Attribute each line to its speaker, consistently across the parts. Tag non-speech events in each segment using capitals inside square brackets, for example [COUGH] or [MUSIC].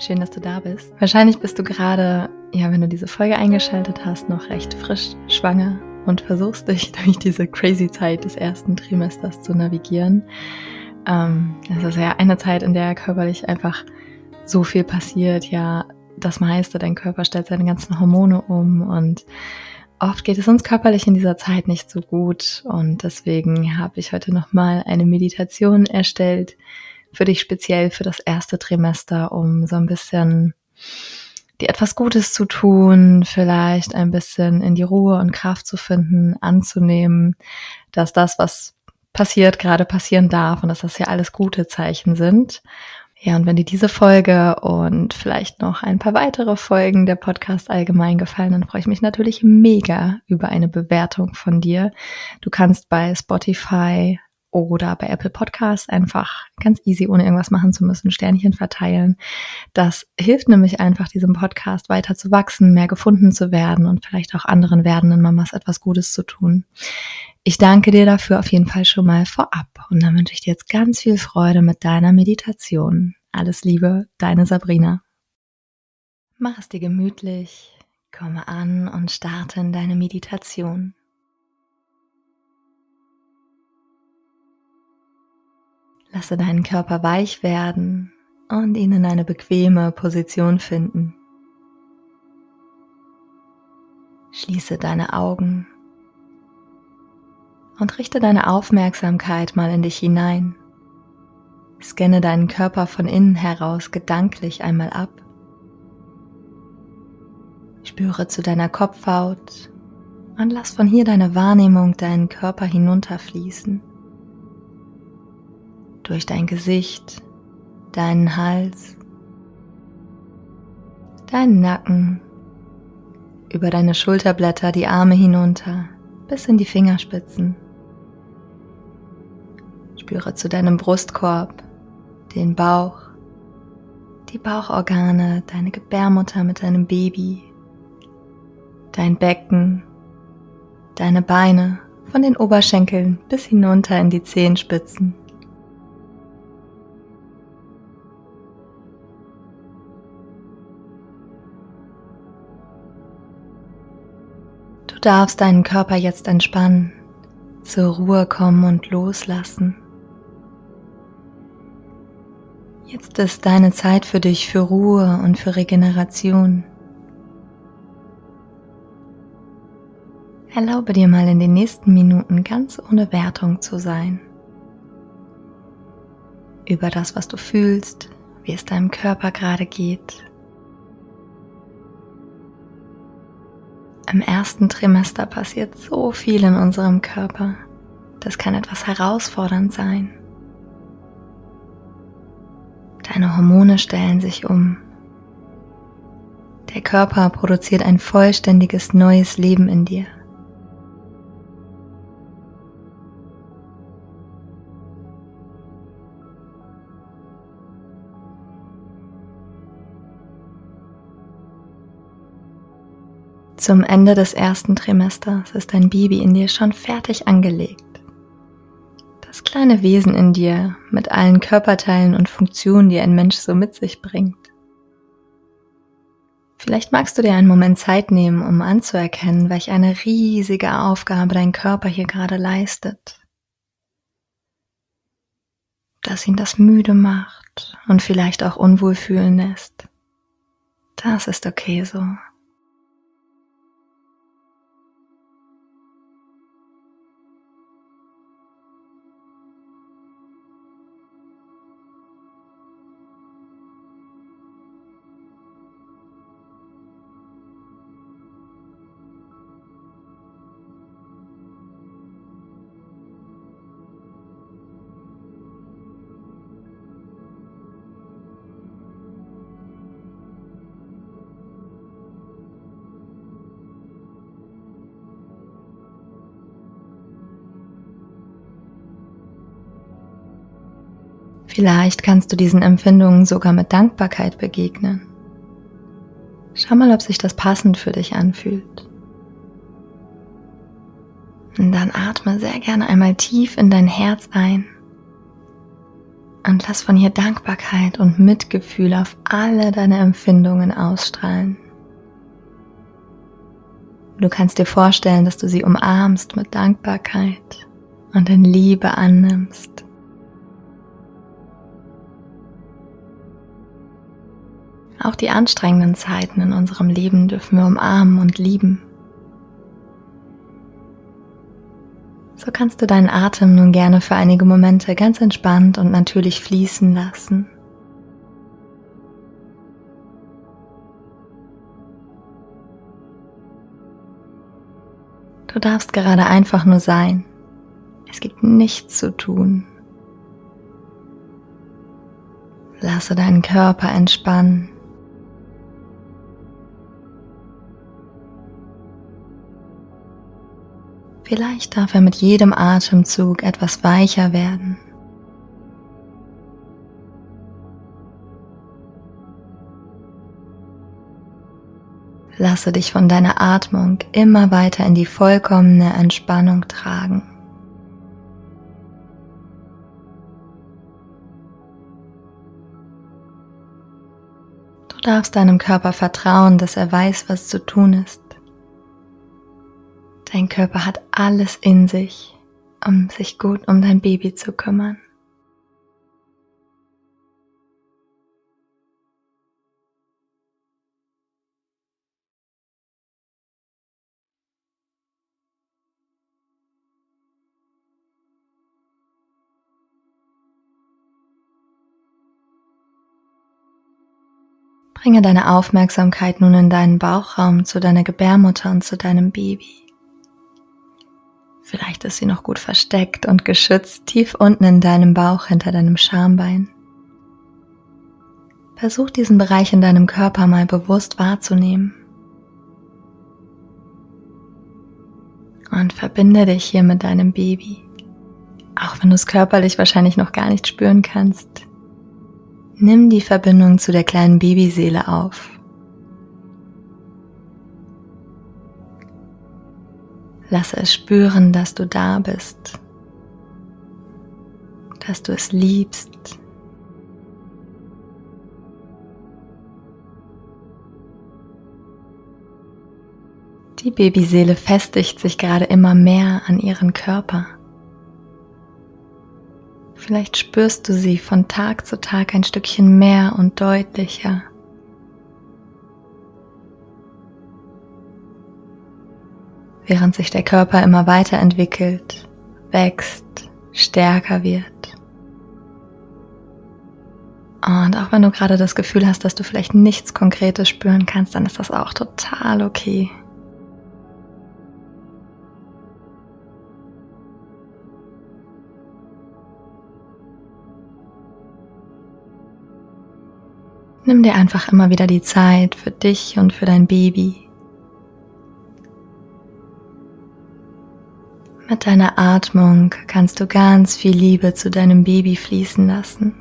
Speaker 1: Schön, dass du da bist. Wahrscheinlich bist du gerade, ja, wenn du diese Folge eingeschaltet hast, noch recht frisch schwanger und versuchst dich [LAUGHS] durch diese crazy Zeit des ersten Trimesters zu navigieren. Ähm, das ist ja eine Zeit, in der körperlich einfach so viel passiert. Ja, das meiste, dein Körper stellt seine ganzen Hormone um und oft geht es uns körperlich in dieser Zeit nicht so gut und deswegen habe ich heute nochmal eine Meditation erstellt, für dich speziell für das erste Trimester, um so ein bisschen dir etwas Gutes zu tun, vielleicht ein bisschen in die Ruhe und Kraft zu finden, anzunehmen, dass das, was passiert, gerade passieren darf und dass das ja alles gute Zeichen sind. Ja, und wenn dir diese Folge und vielleicht noch ein paar weitere Folgen der Podcast allgemein gefallen, dann freue ich mich natürlich mega über eine Bewertung von dir. Du kannst bei Spotify oder bei Apple Podcasts einfach ganz easy, ohne irgendwas machen zu müssen, Sternchen verteilen. Das hilft nämlich einfach, diesem Podcast weiter zu wachsen, mehr gefunden zu werden und vielleicht auch anderen werdenden Mamas etwas Gutes zu tun. Ich danke dir dafür auf jeden Fall schon mal vorab und dann wünsche ich dir jetzt ganz viel Freude mit deiner Meditation. Alles Liebe, deine Sabrina. Mach es dir gemütlich, komme an und starte in deine Meditation. Lasse deinen Körper weich werden und ihn in eine bequeme Position finden. Schließe deine Augen und richte deine Aufmerksamkeit mal in dich hinein. Scanne deinen Körper von innen heraus gedanklich einmal ab. Spüre zu deiner Kopfhaut und lass von hier deine Wahrnehmung deinen Körper hinunterfließen durch dein Gesicht, deinen Hals, deinen Nacken, über deine Schulterblätter die Arme hinunter bis in die Fingerspitzen. Spüre zu deinem Brustkorb, den Bauch, die Bauchorgane, deine Gebärmutter mit deinem Baby, dein Becken, deine Beine von den Oberschenkeln bis hinunter in die Zehenspitzen. Du darfst deinen Körper jetzt entspannen, zur Ruhe kommen und loslassen. Jetzt ist deine Zeit für dich für Ruhe und für Regeneration. Erlaube dir mal in den nächsten Minuten ganz ohne Wertung zu sein. Über das, was du fühlst, wie es deinem Körper gerade geht. Im ersten Trimester passiert so viel in unserem Körper. Das kann etwas herausfordernd sein. Deine Hormone stellen sich um. Der Körper produziert ein vollständiges neues Leben in dir. Zum Ende des ersten Trimesters ist dein Baby in dir schon fertig angelegt. Das kleine Wesen in dir mit allen Körperteilen und Funktionen, die ein Mensch so mit sich bringt. Vielleicht magst du dir einen Moment Zeit nehmen, um anzuerkennen, welch eine riesige Aufgabe dein Körper hier gerade leistet. Dass ihn das müde macht und vielleicht auch unwohl fühlen lässt. Das ist okay so. Vielleicht kannst du diesen Empfindungen sogar mit Dankbarkeit begegnen. Schau mal, ob sich das passend für dich anfühlt. Und dann atme sehr gerne einmal tief in dein Herz ein und lass von hier Dankbarkeit und Mitgefühl auf alle deine Empfindungen ausstrahlen. Du kannst dir vorstellen, dass du sie umarmst mit Dankbarkeit und in Liebe annimmst. Auch die anstrengenden Zeiten in unserem Leben dürfen wir umarmen und lieben. So kannst du deinen Atem nun gerne für einige Momente ganz entspannt und natürlich fließen lassen. Du darfst gerade einfach nur sein. Es gibt nichts zu tun. Lasse deinen Körper entspannen. Vielleicht darf er mit jedem Atemzug etwas weicher werden. Lasse dich von deiner Atmung immer weiter in die vollkommene Entspannung tragen. Du darfst deinem Körper vertrauen, dass er weiß, was zu tun ist. Dein Körper hat alles in sich, um sich gut um dein Baby zu kümmern. Bringe deine Aufmerksamkeit nun in deinen Bauchraum zu deiner Gebärmutter und zu deinem Baby. Vielleicht ist sie noch gut versteckt und geschützt tief unten in deinem Bauch hinter deinem Schambein. Versuch diesen Bereich in deinem Körper mal bewusst wahrzunehmen. Und verbinde dich hier mit deinem Baby. Auch wenn du es körperlich wahrscheinlich noch gar nicht spüren kannst. Nimm die Verbindung zu der kleinen Babyseele auf. Lasse es spüren, dass du da bist, dass du es liebst. Die Babyseele festigt sich gerade immer mehr an ihren Körper. Vielleicht spürst du sie von Tag zu Tag ein Stückchen mehr und deutlicher. Während sich der Körper immer weiterentwickelt, wächst, stärker wird. Und auch wenn du gerade das Gefühl hast, dass du vielleicht nichts Konkretes spüren kannst, dann ist das auch total okay. Nimm dir einfach immer wieder die Zeit für dich und für dein Baby. Mit deiner Atmung kannst du ganz viel Liebe zu deinem Baby fließen lassen.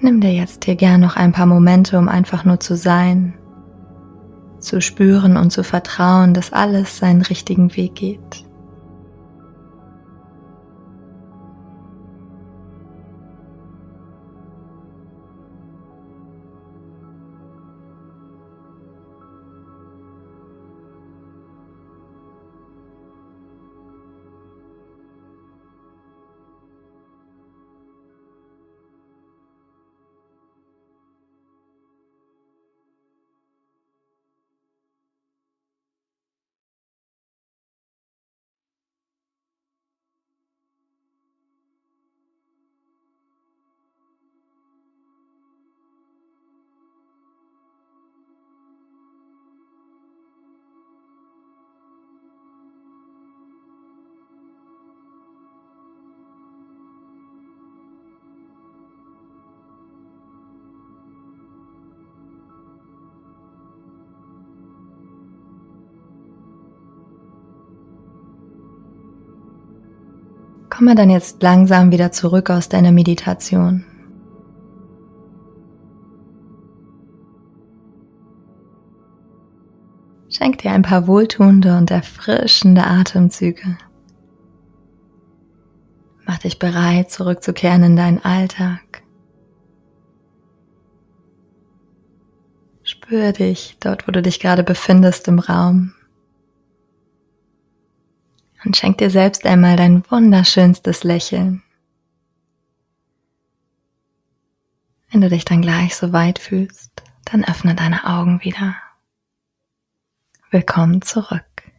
Speaker 1: Nimm dir jetzt hier gern noch ein paar Momente, um einfach nur zu sein, zu spüren und zu vertrauen, dass alles seinen richtigen Weg geht. Komme dann jetzt langsam wieder zurück aus deiner Meditation. Schenk dir ein paar wohltuende und erfrischende Atemzüge. Mach dich bereit, zurückzukehren in deinen Alltag. Spür dich dort, wo du dich gerade befindest im Raum. Und schenk dir selbst einmal dein wunderschönstes Lächeln. Wenn du dich dann gleich so weit fühlst, dann öffne deine Augen wieder. Willkommen zurück.